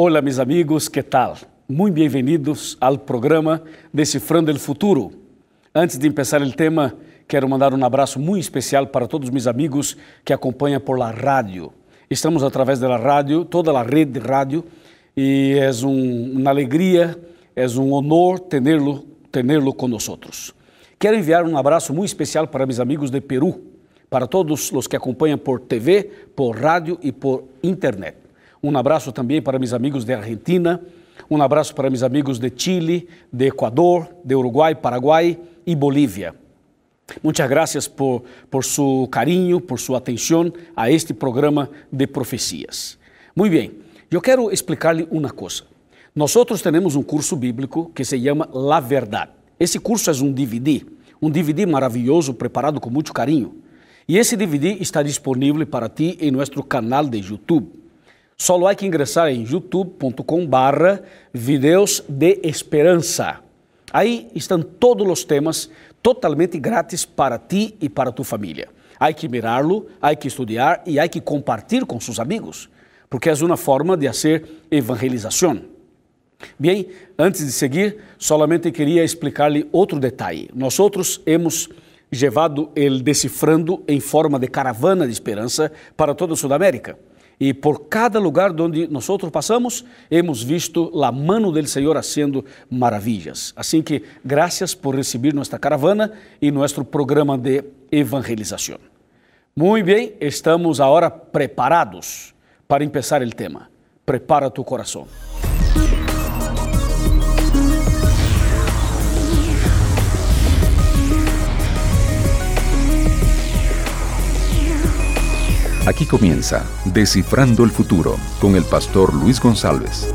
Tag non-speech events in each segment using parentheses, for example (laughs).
Hola, mis amigos, ¿qué tal? Muy bienvenidos al programa Decifrando el Futuro. Antes de empezar el tema, quero mandar um abraço muito especial para todos os meus amigos que acompanham por la rádio. Estamos através da rádio, toda a rede de rádio, e é um, uma alegria, é um honor tê-lo tê-lo conosco. Quero enviar um abraço muito especial para meus amigos de Peru, para todos os que acompanham por TV, por rádio e por internet. Um abraço também para meus amigos de Argentina, um abraço para meus amigos de Chile, de Equador, de Uruguai, Paraguai e Bolívia. Muchas gracias por, por su cariño, por su atención a este programa de profecías. Muy bien, yo quiero explicarle una cosa. Nosotros tenemos un curso bíblico que se llama La Verdad. Esse curso é um DVD, um DVD maravilhoso preparado com muito carinho. E esse DVD está disponível para ti em nosso canal de YouTube. Só há que ingressar em youtube.com/barra videos de esperança. Aí estão todos os temas totalmente grátis para ti e para tu família. Há que mirá-lo, há que estudar e há que compartilhar com seus amigos, porque é uma forma de fazer evangelização. Bem, antes de seguir, solamente queria explicar-lhe outro detalhe. Nós outros hemos levado el decifrando em forma de caravana de esperança para toda a Sudamérica. E por cada lugar onde nós passamos, hemos visto a mano do Senhor haciendo maravilhas. Assim que, graças por receber nossa caravana e nosso programa de evangelização. Muito bem, estamos agora preparados para começar o tema. Prepara tu coração. Aquí comienza Descifrando el Futuro con el pastor Luis González.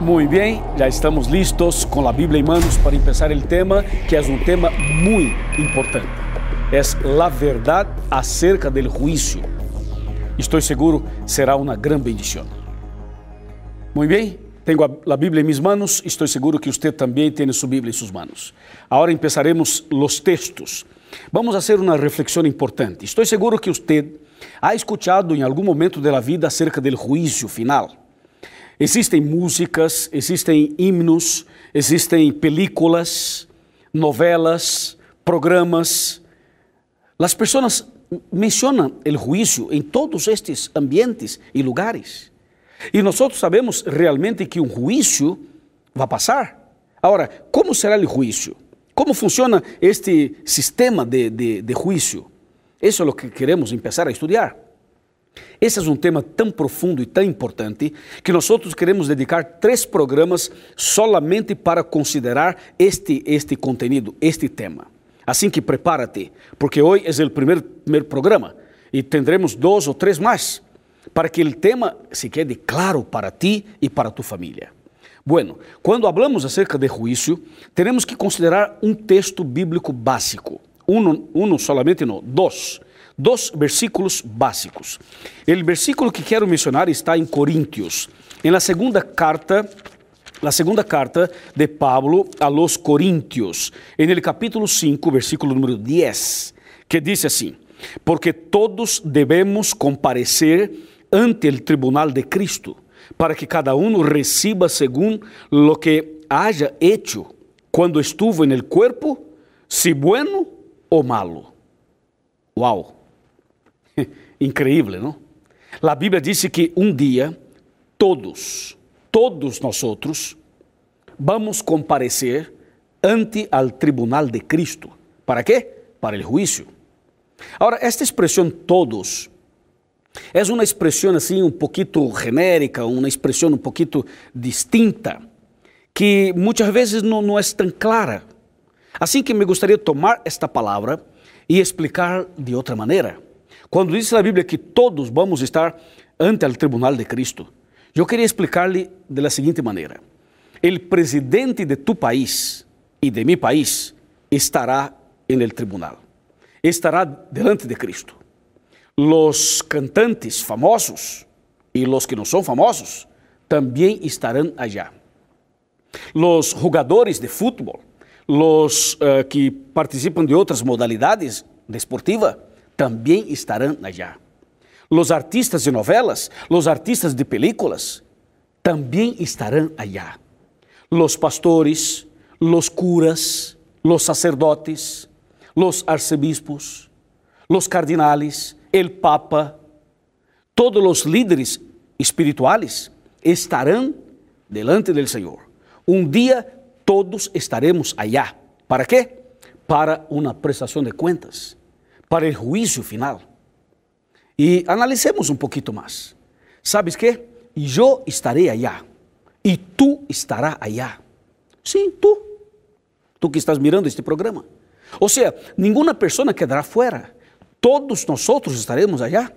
Muy bien, ya estamos listos con la Biblia en manos para empezar el tema, que es un tema muy importante. Es la verdad acerca del juicio. Estoy seguro será una gran bendición. Muy bien, tengo a Bíblia em minhas manos, estou seguro que você também tem sua Bíblia em suas manos. Agora empezaremos os textos. Vamos fazer uma reflexão importante. Estou seguro que você ha escuchado em algum momento da vida acerca do juízo final. Existem músicas, existem himnos, existem películas, novelas, programas. As pessoas mencionam o juízo em todos estes ambientes e lugares. E nós sabemos realmente que um juízo vai passar. Agora, como será o juízo? Como funciona este sistema de, de, de juízo? Isso é o que queremos começar a estudar. Esse é um tema tão profundo e tão importante que nós queremos dedicar três programas solamente para considerar este, este conteúdo, este tema. Assim que prepárate, porque hoje é o primeiro, primeiro programa e tendremos dois ou três mais, para que o tema se quede claro para ti e para tu família. Bueno, quando hablamos acerca de juízo, temos que considerar um texto bíblico básico uno, uno solamente no, dos, dos versículos básicos. O versículo que quero mencionar está em Coríntios, em la segunda carta, la segunda carta de Pablo a los Coríntios, en el capítulo 5, versículo número 10, que diz assim: Porque todos devemos comparecer ante el tribunal de Cristo, para que cada uno reciba según lo que haya hecho quando estuvo en el cuerpo, si bueno ou malo. Uau! (laughs) Increíble, não? A Bíblia disse que um dia todos, todos nós outros, vamos comparecer ante al tribunal de Cristo. ¿Para quê? Para o juízo. Agora, esta expressão todos é uma expressão assim um pouquinho genérica, uma expressão um pouquinho distinta, que muitas vezes não, não é tão clara. Assim que me gostaria de tomar esta palavra e explicar de outra maneira. Quando diz a Bíblia que todos vamos estar ante o tribunal de Cristo, eu queria explicar-lhe da seguinte maneira: o presidente de tu país e de mi país estará en el tribunal, estará delante de Cristo. Los cantantes famosos e los que não são famosos também estarão allá. Los jugadores de futebol los uh, que participam de outras modalidades desportivas também estarão allá. Los artistas de novelas, los artistas de películas también estarán allá. Los pastores, los curas, los sacerdotes, los arcebispos, los cardinales, el papa, todos los líderes espirituales estarán delante del Señor. Un día todos estaremos allá. ¿Para qué? Para una prestación de cuentas, para el juicio final. Y analicemos un poquito más. ¿Sabes qué? Yo estaré allá y tú estarás allá. Sí, tú. Tú que estás mirando este programa. O sea, ninguna persona quedará fuera. Todos nosotros estaremos allá.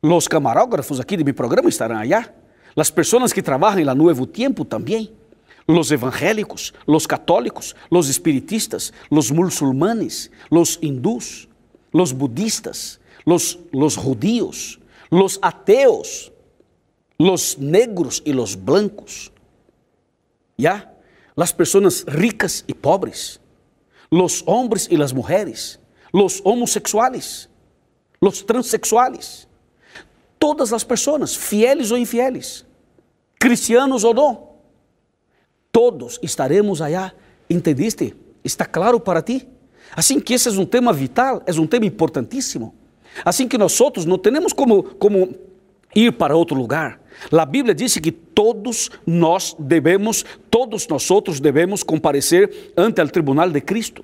Los camarógrafos aquí de mi programa estarán allá. Las personas que trabajan en la Nuevo Tiempo también. Los evangélicos, los católicos, los espiritistas, los musulmanes, los hindús, los budistas, los, los judíos, los ateos, los negros y los blancos. ¿Ya? Las personas ricas y pobres, los hombres y las mujeres, los homosexuales, los transexuales, todas as pessoas, fieles ou infieles, cristianos ou não, todos estaremos allá. ¿Entendiste? ¿Está claro para ti? Assim que esse é um tema vital, é um tema importantíssimo. Assim que nós não temos como, como ir para outro lugar. A Bíblia diz que todos nós devemos, todos nós devemos comparecer ante o tribunal de Cristo.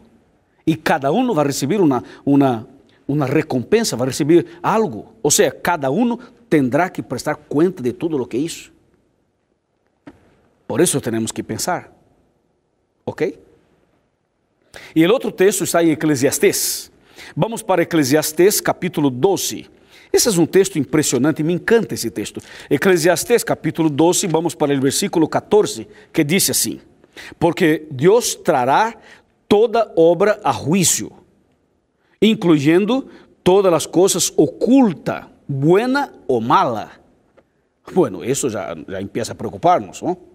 E cada um vai receber uma, uma, uma recompensa, vai receber algo. Ou seja, cada um terá que prestar conta de tudo o que é isso. Por isso temos que pensar. Ok? E o outro texto está em Eclesiastes. Vamos para Eclesiastes capítulo 12. Esse é um texto impressionante, me encanta esse texto. Eclesiastes capítulo 12, vamos para o versículo 14, que diz assim: Porque Deus trará toda obra a juízo incluyendo todas as coisas oculta, buena ou mala. Bueno, isso já, já empieza a preocupar-nos, ¿no?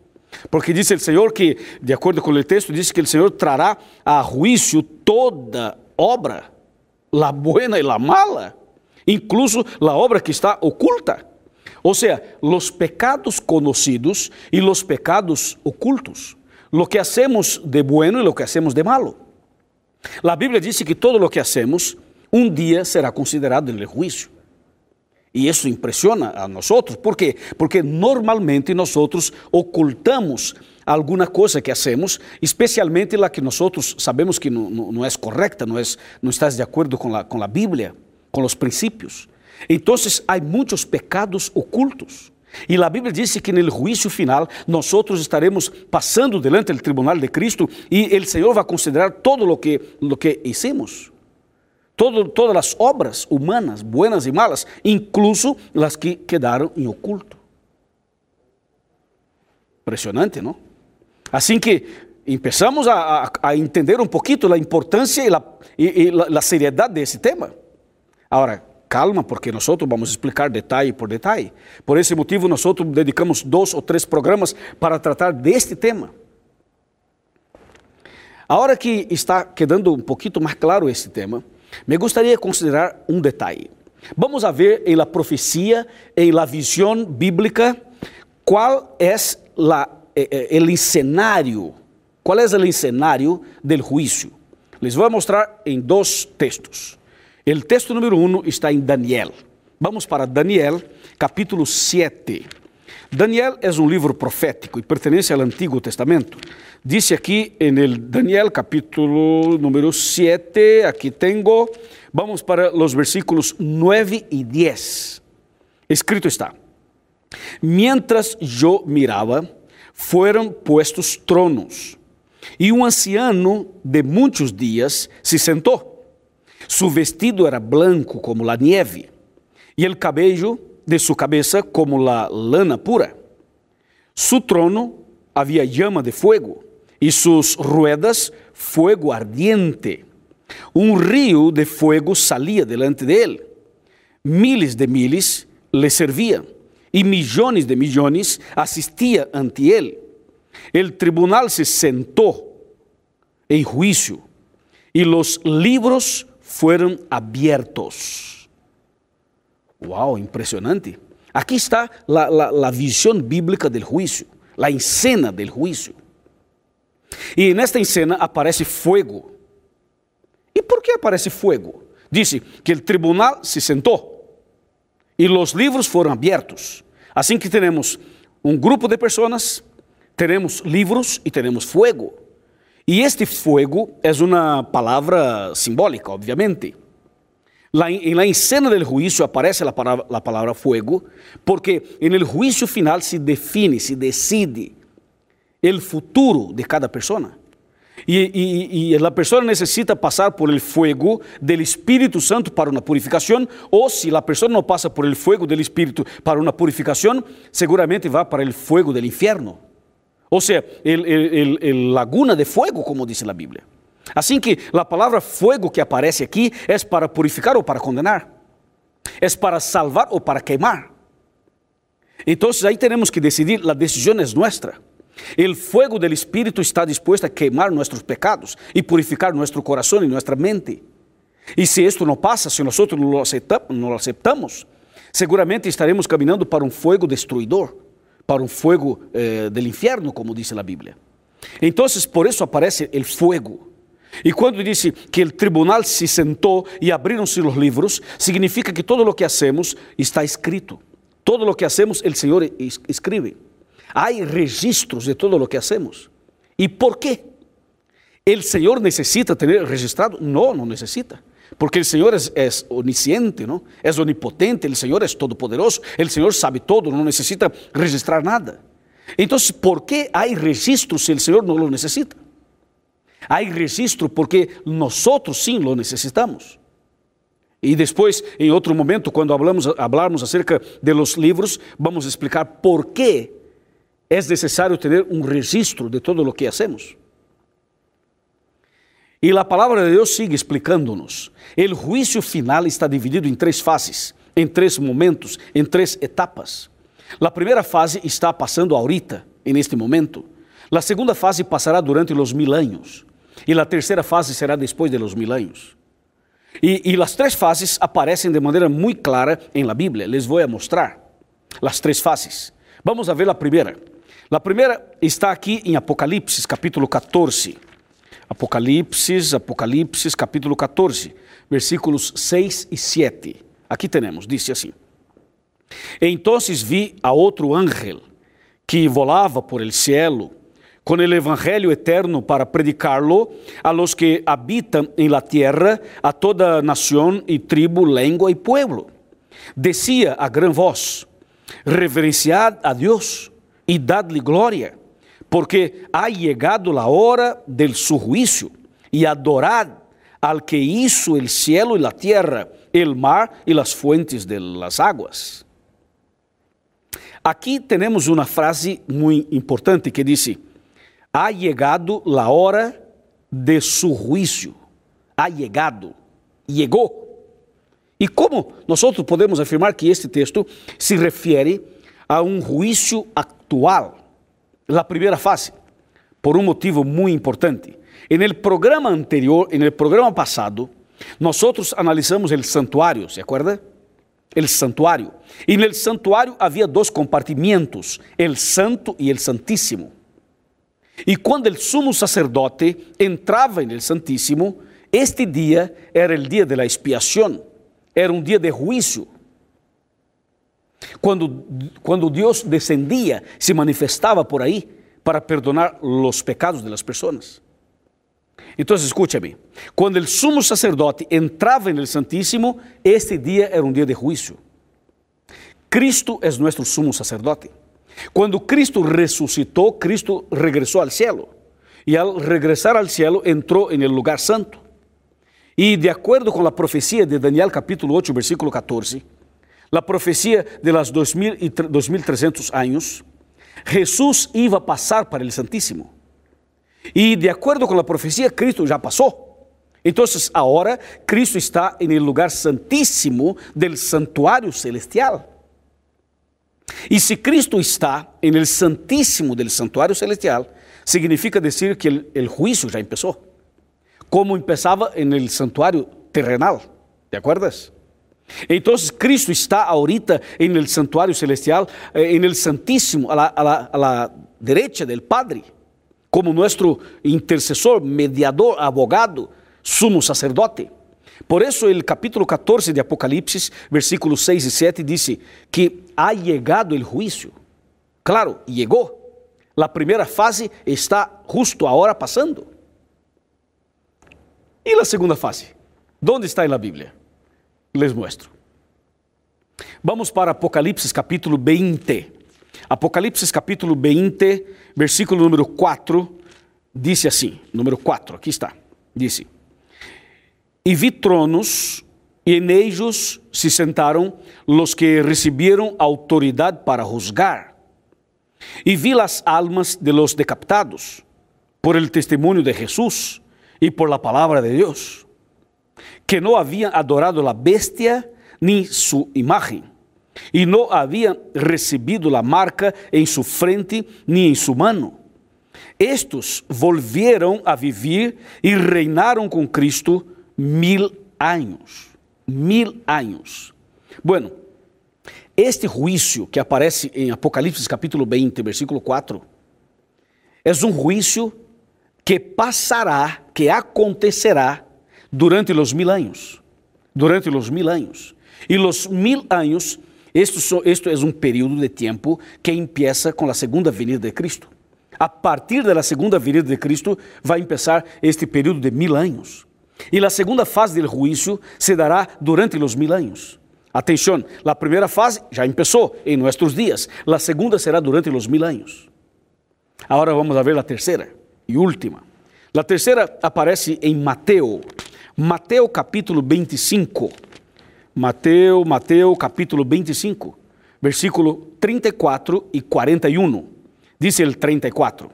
Porque diz o Senhor que, de acordo com o texto, diz que o Senhor trará a juízo toda obra, la buena e la mala, incluso la obra que está oculta. Ou seja, os pecados conhecidos e os pecados ocultos, lo que hacemos de bueno e lo que hacemos de malo. A Bíblia diz que todo o que hacemos um dia será considerado no juízo. E isso impressiona a nós. ¿Por quê? Porque normalmente nós ocultamos alguma coisa que hacemos, especialmente a que nós sabemos que não, não, é correta, não, é, não está de acordo com a, com a Bíblia, com os princípios. Então, há muitos pecados ocultos. E a Bíblia diz que no juízo final nós estaremos passando delante do tribunal de Cristo e o Senhor vai considerar todo o que, que hicimos. Todo, todas as obras humanas, buenas e malas, incluso as que quedaram em oculto. Impressionante, não? Assim que começamos a, a, a, entender um pouquinho a importância e a, seriedade desse tema. Agora, calma, porque nós vamos explicar detalhe por detalhe. Por esse motivo, nós dedicamos dois ou três programas para tratar deste tema. Agora que está quedando um pouquinho mais claro esse tema, me gostaria considerar um detalhe. Vamos a ver em la profecia, em la visão bíblica, qual é la, eh, eh, el escenario, qual é o escenario del juízo. Les vou mostrar em dois textos. O texto número 1 está em Daniel. Vamos para Daniel, capítulo 7. Daniel é um livro profético e pertence ao Antigo Testamento. Diz aqui em Daniel, capítulo número 7, aqui tenho, vamos para os versículos 9 e 10. Escrito está: Mientras eu mirava, foram puestos tronos, e um anciano de muitos dias se sentou Su vestido era blanco como la nieve, e el cabello de su cabeza como la lana pura. Su trono havia llama de fuego, e sus ruedas fuego ardiente. Um rio de fuego salia delante de él. Miles de miles le servían, e millones de millones assistia ante él. El tribunal se sentou em juízo, e los libros foram abertos. Uau, impressionante. Aqui está a visão bíblica do juízo, a escena do juízo. E nesta escena aparece fogo. E por que aparece fogo? Dice que o tribunal se sentou e os livros foram abertos. Assim que temos um grupo de pessoas, teremos livros e teremos fogo. E este fogo é uma palavra simbólica, obviamente. La, en la escena del juicio aparece la palabra, la fuego, porque en el juicio final se define, se decide el futuro de cada persona. E, e, e, a pessoa necessita passar por el fuego del Espírito Santo para uma purificação, ou se a pessoa não passa por el fuego del Espírito para uma purificação, seguramente vai para el fuego del infierno. Ou seja, el, el, laguna de fuego, como diz a Bíblia. Assim que a palavra fuego que aparece aqui é para purificar ou para condenar, é para salvar ou para queimar. Então aí temos que decidir, a decisão é nossa. O fuego del Espírito está disposto a queimar nossos pecados e purificar nosso coração e nossa mente. E se isto não passa, se nós não lo aceitamos, seguramente estaremos caminhando para um fogo destruidor, para um fogo eh, del infierno, como diz a Bíblia. Então, por isso aparece o fogo. E quando disse que o tribunal se sentou e abriram-se os livros, significa que todo o que hacemos está escrito. Todo o que hacemos, o Senhor escreve. Há registros de todo o que hacemos. E por quê? ¿El Senhor necessita ter registrado? Não, não necessita. Porque o Senhor é, é onisciente, não? é onipotente, o Senhor é todo-poderoso, o Senhor sabe todo, não necessita registrar nada. Então, por que há registros se o Senhor não lo necessita? Há registro porque nós sim lo necessitamos. E depois, em outro momento, quando hablamos, hablarmos acerca de los livros, vamos explicar por que é necessário ter um registro de todo o que hacemos. E a palavra de Deus sigue explicando-nos. O juízo final está dividido em três fases, em três momentos, em três etapas. A primeira fase está passando ahorita, neste momento. A segunda fase passará durante os mil anos. E a terceira fase será depois de los mil anos. E, e as três fases aparecem de maneira muito clara em la Bíblia. Les vou mostrar as três fases. Vamos a ver a primeira. A primeira está aqui em Apocalipse, capítulo 14. Apocalipse, Apocalipse, capítulo 14, versículos 6 e 7. Aqui temos, disse assim: Então vi a outro ángel que volava por el cielo com o evangelho eterno para predicarlo a los que habitan en la tierra, a toda nação e tribo, língua e pueblo. Decía a gran voz: Reverenciad a Deus e dadle glória, porque ha llegado a hora del su juicio, e adorad al que hizo el cielo y la tierra, el mar y las fuentes de las aguas. Aqui temos uma frase muito importante que diz: ha llegado la hora de su juicio. Ha llegado, llegou. E como nós podemos afirmar que este texto se refere a um juízo actual, a primeira fase, por um motivo muito importante. En el programa anterior, en el programa passado, nós analisamos o santuário, ¿se acuerda? El santuário. E no santuário havia dois compartimentos, el santo e el santíssimo. E quando o sumo sacerdote entrava no Santíssimo, este dia era o dia da expiação, era um dia de juízo. Quando, quando Deus descendia, se manifestava por aí para perdonar os pecados das pessoas. Então, escute-me: quando o sumo sacerdote entrava no Santíssimo, este dia era um dia de juízo. Cristo é nosso sumo sacerdote. Quando Cristo ressuscitou, Cristo regressou ao cielo. E ao regressar ao cielo, entrou em el lugar santo. E de acordo com a profecia de Daniel capítulo 8, versículo 14, a profecia de las 2300 anos, Jesus iba a passar para o Santíssimo. E de acordo com a profecia, Cristo já passou. Então, agora Cristo está em el lugar santíssimo del santuário celestial. E se Cristo está em el santíssimo del santuário celestial, significa dizer que o juízo já começou, como começava em el santuário terrenal, ¿te acuerdas? Então Cristo está ahorita en el santuario celestial, eh, en el Santísimo, a la, a, la, a la, derecha del Padre, como nuestro intercesor, mediador, abogado, sumo sacerdote. Por eso el capítulo 14 de Apocalipsis, versículos 6 y 7, dice que ha llegado el juicio. Claro, llegó. La primera fase está justo ahora pasando. ¿Y la segunda fase? ¿Dónde está en la Biblia? Les muestro. Vamos para Apocalipse capítulo 20. Apocalipse capítulo 20, versículo número 4, dice assim, número 4, aqui está. Dice: E vi tronos, e en se sentaram los que recibieron autoridade para juzgar. E vi las almas de los decapitados por el testimonio de Jesús y por la palabra de Dios que no habían adorado la bestia ni su imagen, y no habían recibido la marca en su frente ni en su mano. Estos volvieron a vivir y reinaron con Cristo mil años. Mil años. Bueno, este juicio que aparece en Apocalipsis capítulo 20, versículo 4, es un juicio que pasará, que acontecerá durante los mil años. Durante los mil años. Y los mil años, esto, esto es un periodo de tiempo que empieza con la segunda venida de Cristo. A partir de la segunda venida de Cristo va a empezar este período de mil años. E a segunda fase do juízo se dará durante os mil anos. Atenção, a primeira fase já começou em nossos dias, a segunda será durante os mil anos. Agora vamos a ver a terceira e última. A terceira aparece em Mateus, Mateus capítulo 25. Mateus, Mateus capítulo 25, versículo 34 e 41. Dice el 34.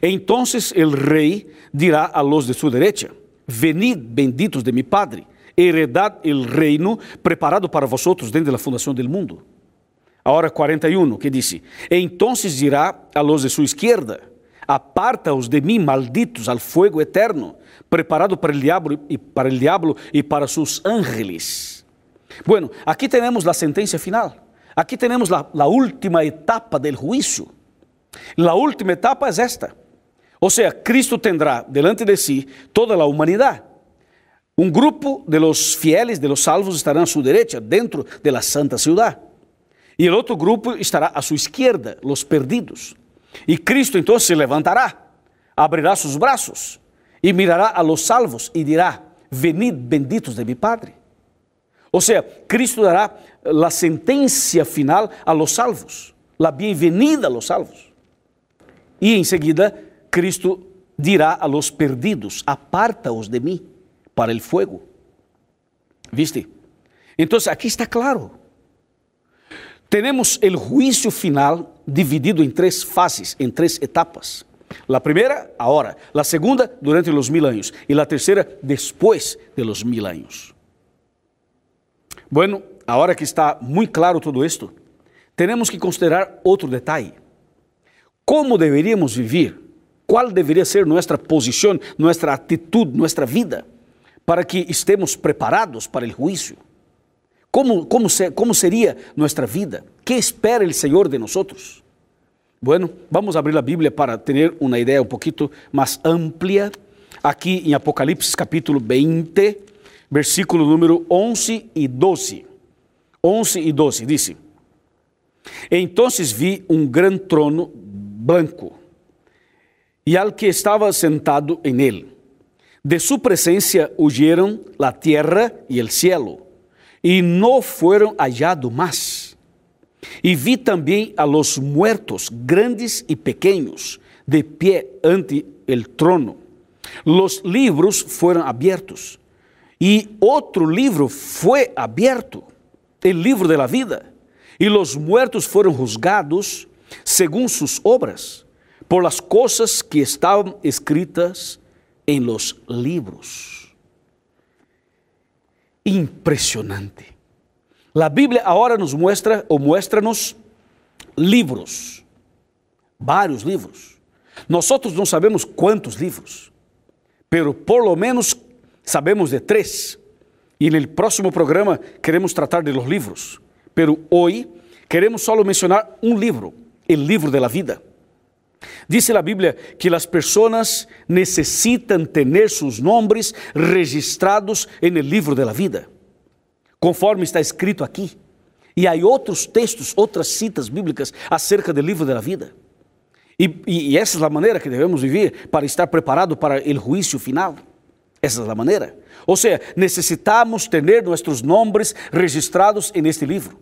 Entonces el rey dirá a los de su derecha, venid benditos de mi Padre, heredad el reino preparado para vosotros desde la fundación del mundo. Ahora 41, que dice, entonces dirá a los de su izquierda, aparta-os de mim, malditos, al fuego eterno, preparado para el diablo y para el diablo y para sus ángeles. Bueno, aquí tenemos la sentencia final. Aquí tenemos la, la última etapa del juicio. La última etapa es esta. O sea, Cristo tendrá delante de sí toda la humanidad. Un grupo de los fieles, de los salvos, estará a su derecha, dentro de la santa ciudad. Y el otro grupo estará a su izquierda, los perdidos. Y Cristo entonces se levantará, abrirá sus brazos y mirará a los salvos y dirá, venid benditos de mi Padre. O sea, Cristo dará la sentencia final a los salvos, la bienvenida a los salvos. Y enseguida Cristo dirá a los perdidos, aparta-os de mí para el fuego. ¿Viste? Entonces aquí está claro. Tenemos el juicio final dividido em três fases, em três etapas. A primeira, agora. A segunda, durante os mil anos. E a terceira, depois de los mil anos. Bueno, agora que está muito claro todo esto, temos que considerar outro detalhe. Como deveríamos viver? Qual deveria ser nossa posição, nossa atitude, nossa vida, para que estemos preparados para o juízo? Como, como, se, como seria nossa vida? Que espera o Senhor de nós? Bueno, vamos abrir a Bíblia para ter uma ideia um pouquinho mais ampla. Aqui em Apocalipse capítulo 20, versículo número 11 e 12. 11 e 12 diz: Então vi um grande trono branco e al que estava sentado em ele. De sua presença huyeron a terra e o cielo, e não foram hallados mais. E vi também a los muertos, grandes e pequeños, de pie ante el trono. Los libros fueron abiertos. E outro livro foi aberto, o livro de la vida. E los muertos foram juzgados según sus obras, por las cosas que estaban escritas en los libros. Impressionante. A Bíblia agora nos mostra ou mostra-nos livros, vários livros. Nós não sabemos quantos livros, pero por lo menos sabemos de três. E no próximo programa queremos tratar de los livros. Pero hoy queremos solo mencionar um livro, o livro de la vida. Dice la Biblia que las personas necesitan tener sus nombres registrados en el libro de la vida, conforme está escrito aquí. E há outros textos, outras citas bíblicas acerca do livro da vida. E, e, e, essa é a maneira que devemos viver para estar preparado para o juízo final. Essa é a maneira. Ou seja, necessitamos ter nossos nomes registrados neste livro.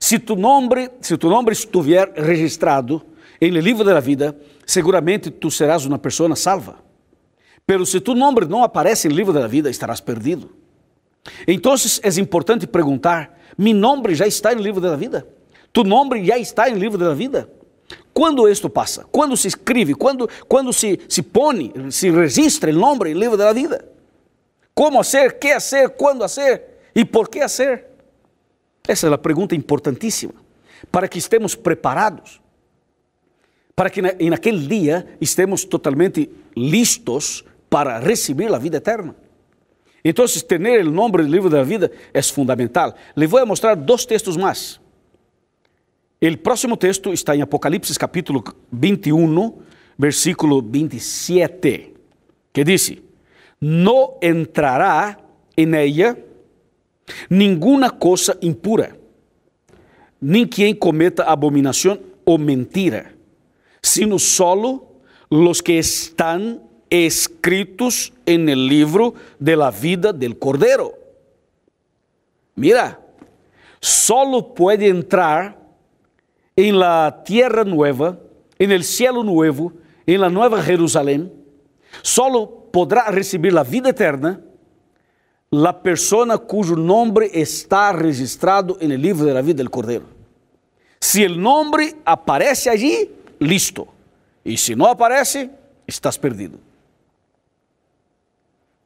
Se tu nome, se tu nome estiver registrado em el livro da vida, seguramente tu serás uma pessoa salva. Pero se tu nome não aparece no livro da vida, estarás perdido. Então é importante perguntar: Mi nome já está no livro da vida. Tu nome já está no livro da vida. Quando isto passa? Quando se escreve? Quando, quando se, se põe, se registra o nome no livro da vida? Como ser? Que ser? Quando ser? E por que ser? Essa é a pergunta importantíssima. Para que estemos preparados. Para que em naquele dia estemos totalmente listos para receber a vida eterna. Então, ter o nome do livro da vida é fundamental. Le vou mostrar dois textos mais. O próximo texto está em Apocalipse capítulo 21, versículo 27, que diz: Não entrará em ella nenhuma coisa impura, nem quem cometa abominação ou mentira, sino solo los que estão escritos en el libro de la vida del Cordero. Mira, solo puede entrar en la tierra nueva, en el cielo nuevo, en la nueva Jerusalén, solo podrá recibir la vida eterna la persona cuyo nombre está registrado en el libro de la vida del Cordero. Si el nombre aparece allí, listo. Y si no aparece, estás perdido.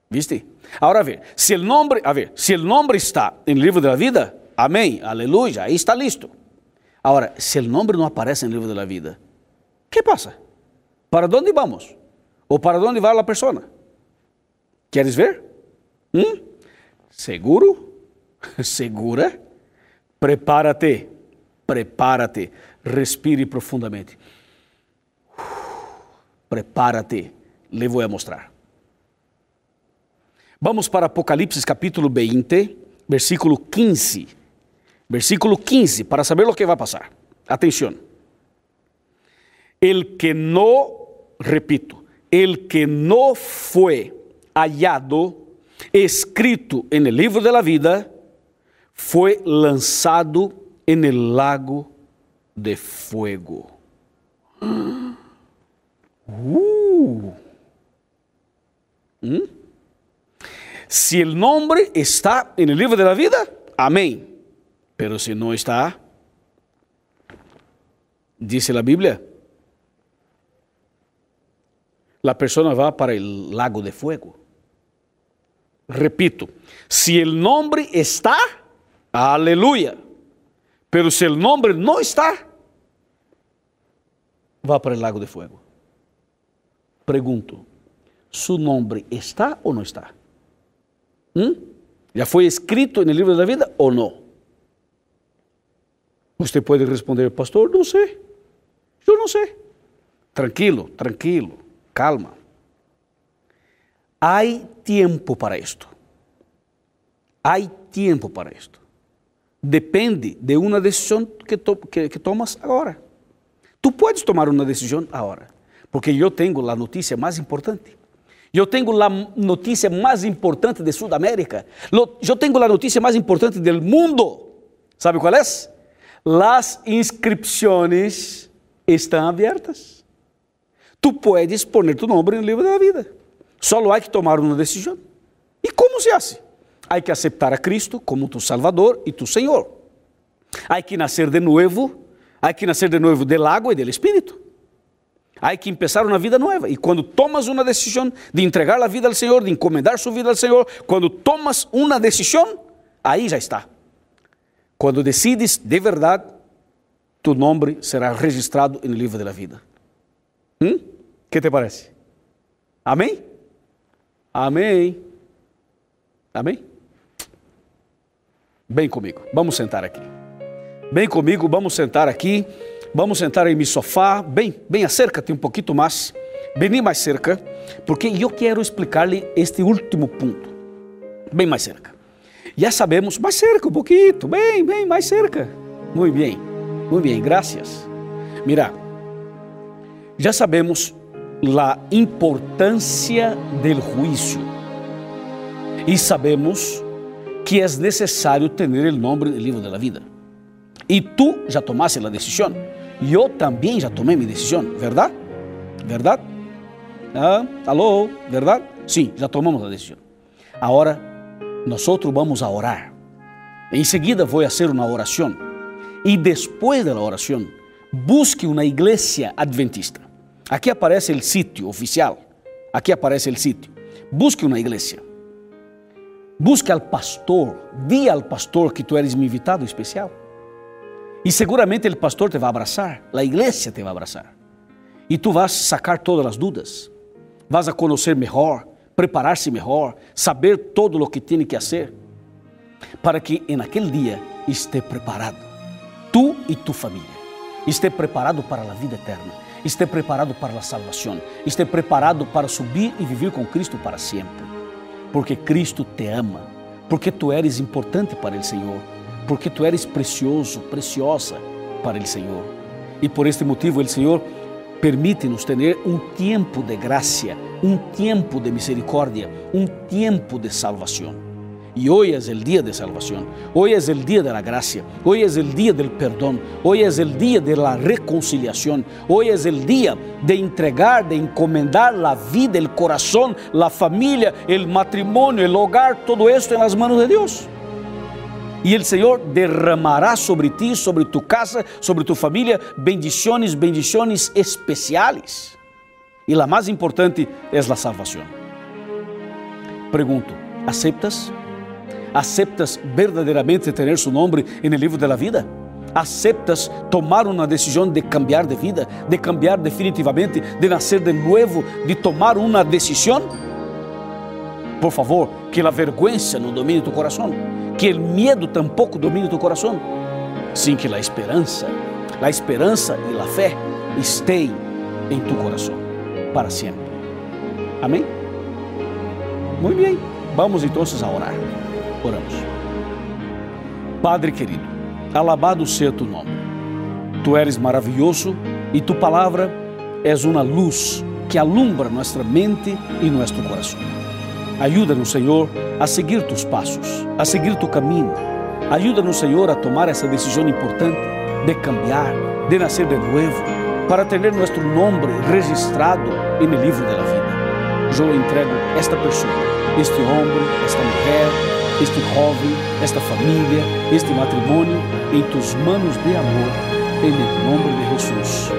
¿Viste? Ahora a ver, si el nombre, a ver, si el nombre está libro de la vida, amén, aleluya, ahí está listo. Ahora, si el nombre no aparece libro de la vida, ¿qué pasa? ¿Para dónde vamos? ¿O para dónde va la persona? ¿Quieres ver? ¿Mm? ¿Seguro? (laughs) ¿Segura? Prepárate, prepárate, respire profundamente. Prepárate, le voy a mostrar. Vamos para Apocalipse capítulo 20, versículo 15. Versículo 15, para saber o que vai passar. Atenção. El que no, repito, el que no fue hallado escrito en el libro de la vida fue lanzado en el lago de fuego. Uh. Si el nombre está en el libro de la vida, amén. Pero si no está, dice la Biblia, la persona va para el lago de fuego. Repito, si el nombre está, aleluya. Pero si el nombre no está, va para el lago de fuego. Pregunto, ¿su nombre está o no está? ¿Mm? ¿Ya fue escrito en el la vida o no? Usted puede responder, pastor, no sé. Yo no sé. Tranquilo, tranquilo, calma. Hay tiempo para esto. Hay tiempo para esto. Depende de uma decisão que, to que, que, tomas agora. Tu podes tomar uma decisão agora, porque eu tenho a notícia mais importante. Eu tenho a notícia mais importante de Sudamérica. Eu tenho a notícia mais importante do mundo. ¿Sabe qual é? As inscrições estão abertas. Tu puedes poner tu nome no livro da vida. Só há que tomar uma decisão. E como se hace? Há que aceitar a Cristo como tu Salvador e tu Senhor. Há que nascer de novo. Há que nascer de novo del água e do Espírito. Há que começar uma vida nova. E quando tomas uma decisão de entregar a vida ao Senhor, de encomendar sua vida ao Senhor, quando tomas uma decisão, aí já está. Quando decides de verdade, tu nome será registrado no livro da vida. Hum? Que te parece? Amém? Amém. Amém? Bem comigo, vamos sentar aqui. Bem comigo, vamos sentar aqui. Vamos sentar em meu sofá. Bem, bem, acércate um pouquinho mais. Vem mais cerca, porque eu quero explicar-lhe este último ponto. Bem mais cerca. Já sabemos, mais cerca um pouquinho, bem, bem, mais cerca. Muito bem, muito bem, graças. Mira, já sabemos a importância do juízo e sabemos que é necessário ter o nome do livro da vida. E tu já tomaste a decisão. Eu também já tomei minha decisão, verdade? Verdade? Ah, alô, verdade? Sim, já tomamos a decisão. Agora, nós vamos a orar. Em seguida, vou fazer uma oração. E depois da oração, busque uma igreja adventista. Aqui aparece o sítio oficial. Aqui aparece o sítio. Busque uma igreja. Busque al pastor, di al pastor que tu eres mi invitado especial. E seguramente o pastor te vai abraçar, a igreja te vai abraçar. E tu vas sacar todas as dúvidas. Vas a conhecer melhor, preparar-se melhor, saber todo o que tem que fazer, para que em aquele dia esteja preparado. Tu e tu família. Esteja preparado para a vida eterna. Esteja preparado para a salvação. Esteja preparado para subir e viver com Cristo para sempre porque Cristo te ama, porque tu eres importante para o Senhor, porque tu eres precioso, preciosa para o Senhor. E por este motivo, o Senhor permite-nos ter um tempo de graça, um tempo de misericórdia, um tempo de salvação. Y hoy es el día de es el día de la gracia, hoy es el día del perdón, hoy es el día de la reconciliación, hoy es el día de entregar, de encomendar la vida, el corazón, la familia, el matrimonio, el hogar, todo esto en las manos de Dios. E o Senhor derramará sobre ti, sobre tu casa, sobre tu família, bendições, bendições especiais. E a mais importante é a salvação. Pergunto: aceptas? ¿Aceptas verdaderamente tener su nombre en el libro de la vida? ¿Aceptas tomar una decisión de cambiar de vida, de cambiar definitivamente, de nacer de nuevo, de tomar una decisión? Por favor, que la vergüenza no domine tu corazón, que el miedo tampoco domine tu corazón, sin que la esperanza, la esperanza y la fe estén en tu corazón para siempre. Amén. Muy bien, vamos entonces a orar. Oramos. Padre querido, alabado seja tu nome. Tu eres maravilhoso e tu palavra és uma luz que alumbra nossa mente e nosso coração. Ajuda-nos, Senhor, a seguir tus passos, a seguir tu caminho. Ajuda-nos, Senhor, a tomar essa decisão importante de cambiar, de nascer de novo, para ter nosso nome registrado no livro da vida. Eu entrego esta pessoa, este homem, esta mulher, este jovem, esta família, este matrimônio em tus manos de amor, em nome de Jesus.